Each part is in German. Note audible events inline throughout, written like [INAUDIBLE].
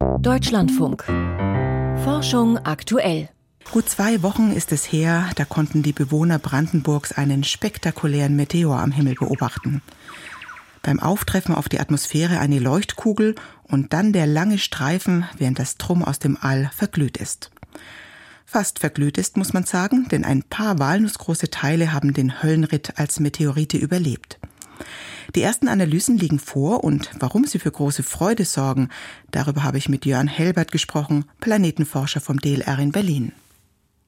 Deutschlandfunk. Forschung aktuell. Gut zwei Wochen ist es her, da konnten die Bewohner Brandenburgs einen spektakulären Meteor am Himmel beobachten. Beim Auftreffen auf die Atmosphäre eine Leuchtkugel und dann der lange Streifen, während das Drum aus dem All verglüht ist. Fast verglüht ist, muss man sagen, denn ein paar walnussgroße Teile haben den Höllenritt als Meteorite überlebt. Die ersten Analysen liegen vor und warum sie für große Freude sorgen, darüber habe ich mit Jörn Helbert gesprochen, Planetenforscher vom DLR in Berlin.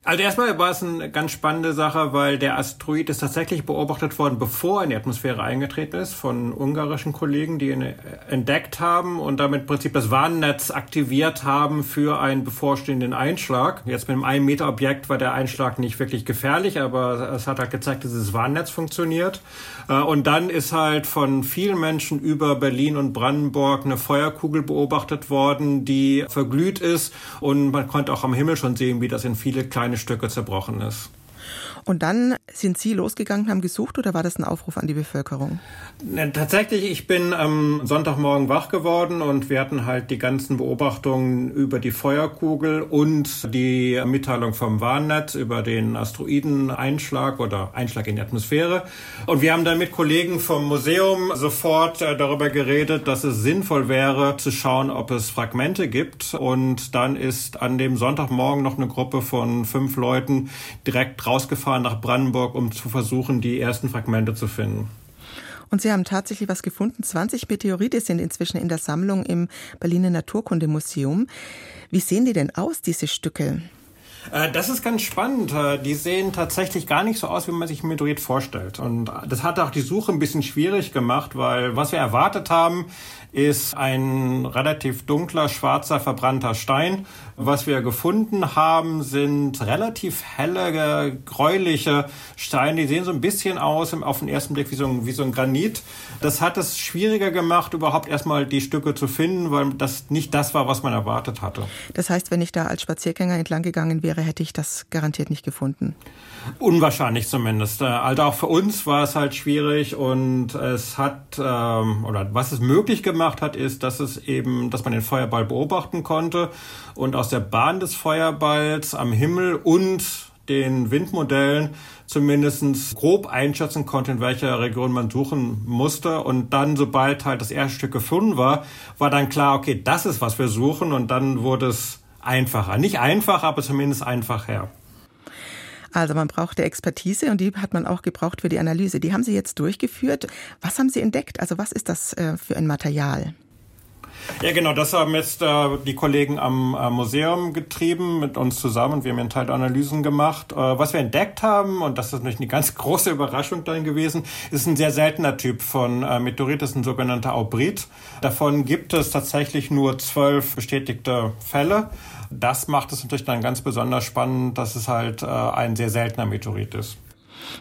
Also erstmal war es eine ganz spannende Sache, weil der Asteroid ist tatsächlich beobachtet worden, bevor er in die Atmosphäre eingetreten ist, von ungarischen Kollegen, die ihn entdeckt haben und damit im Prinzip das Warnnetz aktiviert haben für einen bevorstehenden Einschlag. Jetzt mit einem 1 Meter Objekt war der Einschlag nicht wirklich gefährlich, aber es hat halt gezeigt, dass dieses Warnnetz funktioniert. Äh, und dann ist halt von vielen Menschen über Berlin und Brandenburg eine Feuerkugel beobachtet worden, die verglüht ist und man konnte auch am Himmel schon sehen, wie das in viele kleine kleine Stücke zerbrochen ist. Und dann sind Sie losgegangen, haben gesucht oder war das ein Aufruf an die Bevölkerung? Tatsächlich, ich bin am Sonntagmorgen wach geworden und wir hatten halt die ganzen Beobachtungen über die Feuerkugel und die Mitteilung vom Warnnetz über den Asteroideneinschlag oder Einschlag in die Atmosphäre. Und wir haben dann mit Kollegen vom Museum sofort äh, darüber geredet, dass es sinnvoll wäre, zu schauen, ob es Fragmente gibt. Und dann ist an dem Sonntagmorgen noch eine Gruppe von fünf Leuten direkt rausgefahren fahren nach Brandenburg, um zu versuchen, die ersten Fragmente zu finden. Und Sie haben tatsächlich was gefunden. 20 Meteorite sind inzwischen in der Sammlung im Berliner Naturkundemuseum. Wie sehen die denn aus, diese Stücke? Äh, das ist ganz spannend. Äh, die sehen tatsächlich gar nicht so aus, wie man sich Meteorit vorstellt. Und das hat auch die Suche ein bisschen schwierig gemacht, weil was wir erwartet haben, ist ein relativ dunkler, schwarzer, verbrannter Stein. Was wir gefunden haben, sind relativ helle, gräuliche Steine. Die sehen so ein bisschen aus auf den ersten Blick wie so, ein, wie so ein Granit. Das hat es schwieriger gemacht, überhaupt erstmal die Stücke zu finden, weil das nicht das war, was man erwartet hatte. Das heißt, wenn ich da als Spaziergänger entlang gegangen wäre, hätte ich das garantiert nicht gefunden. Unwahrscheinlich zumindest. Äh, also auch für uns war es halt schwierig und es hat, ähm, oder was es möglich gemacht hat, ist, dass es eben, dass man den Feuerball beobachten konnte und aus der Bahn des Feuerballs am Himmel und den Windmodellen zumindest grob einschätzen konnte, in welcher Region man suchen musste. Und dann, sobald halt das erste Stück gefunden war, war dann klar, okay, das ist, was wir suchen. Und dann wurde es einfacher. Nicht einfach, aber zumindest einfacher. Also man brauchte Expertise und die hat man auch gebraucht für die Analyse. Die haben Sie jetzt durchgeführt. Was haben Sie entdeckt? Also was ist das äh, für ein Material? Ja, genau, das haben jetzt äh, die Kollegen am äh, Museum getrieben mit uns zusammen. Wir haben einen Analysen gemacht. Äh, was wir entdeckt haben, und das ist natürlich eine ganz [LAUGHS] große Überraschung dann gewesen, ist ein sehr seltener Typ von äh, Meteorit, ist ein sogenannter Aubrit. Davon gibt es tatsächlich nur zwölf bestätigte Fälle. Das macht es natürlich dann ganz besonders spannend, dass es halt äh, ein sehr seltener Meteorit ist.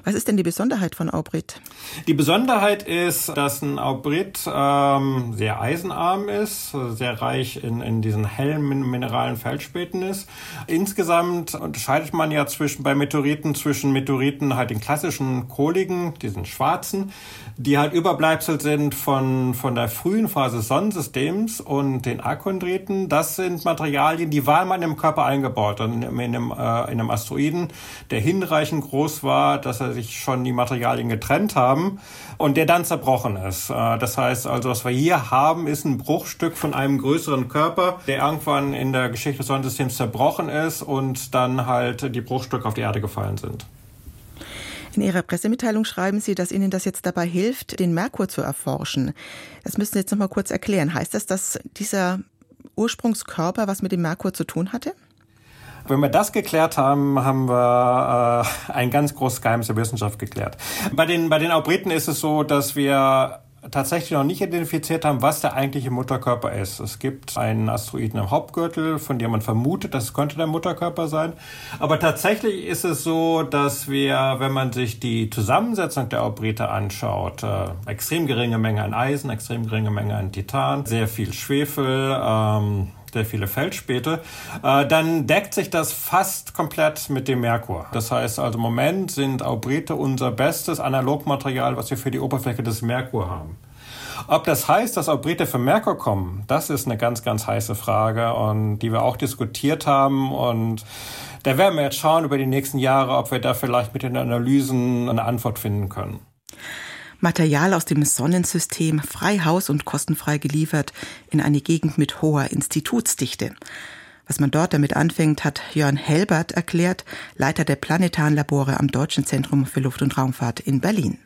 Was ist denn die Besonderheit von Aubrit? Die Besonderheit ist, dass ein Aubrit ähm, sehr eisenarm ist, sehr reich in, in diesen hellen mineralen Feldspäten ist. Insgesamt unterscheidet man ja zwischen bei Meteoriten zwischen Meteoriten halt den klassischen kohligen, diesen schwarzen, die halt Überbleibsel sind von, von der frühen Phase des Sonnensystems und den Akondriten. Das sind Materialien, die waren mal im Körper eingebaut, in, in, einem, äh, in einem Asteroiden, der hinreichend groß war, dass er sich schon die Materialien getrennt haben und der dann zerbrochen ist. Äh, das heißt also, was wir hier haben, ist ein Bruchstück von einem größeren Körper, der irgendwann in der Geschichte des Sonnensystems zerbrochen ist und dann halt die Bruchstücke auf die Erde gefallen sind. In Ihrer Pressemitteilung schreiben Sie, dass Ihnen das jetzt dabei hilft, den Merkur zu erforschen. Das müssen Sie jetzt noch mal kurz erklären. Heißt das, dass dieser Ursprungskörper was mit dem Merkur zu tun hatte? Wenn wir das geklärt haben, haben wir äh, ein ganz großes Geheimnis der Wissenschaft geklärt. Bei den, bei den Aubriten ist es so, dass wir tatsächlich noch nicht identifiziert haben, was der eigentliche Mutterkörper ist. Es gibt einen Asteroiden im Hauptgürtel, von dem man vermutet, das könnte der Mutterkörper sein. Aber tatsächlich ist es so, dass wir, wenn man sich die Zusammensetzung der Aubrite anschaut, äh, extrem geringe Menge an Eisen, extrem geringe Menge an Titan, sehr viel Schwefel, ähm, sehr viele Feldspäte, äh, dann deckt sich das fast komplett mit dem Merkur. Das heißt also im Moment sind Aubrite unser bestes Analogmaterial, was wir für die Oberfläche des Merkur haben. Ob das heißt, dass Obrite für Merkur kommen, das ist eine ganz, ganz heiße Frage und die wir auch diskutiert haben und da werden wir jetzt schauen über die nächsten Jahre, ob wir da vielleicht mit den Analysen eine Antwort finden können. Material aus dem Sonnensystem frei Haus und kostenfrei geliefert in eine Gegend mit hoher Institutsdichte. Was man dort damit anfängt, hat Jörn Helbert erklärt, Leiter der planetaren Labore am Deutschen Zentrum für Luft- und Raumfahrt in Berlin.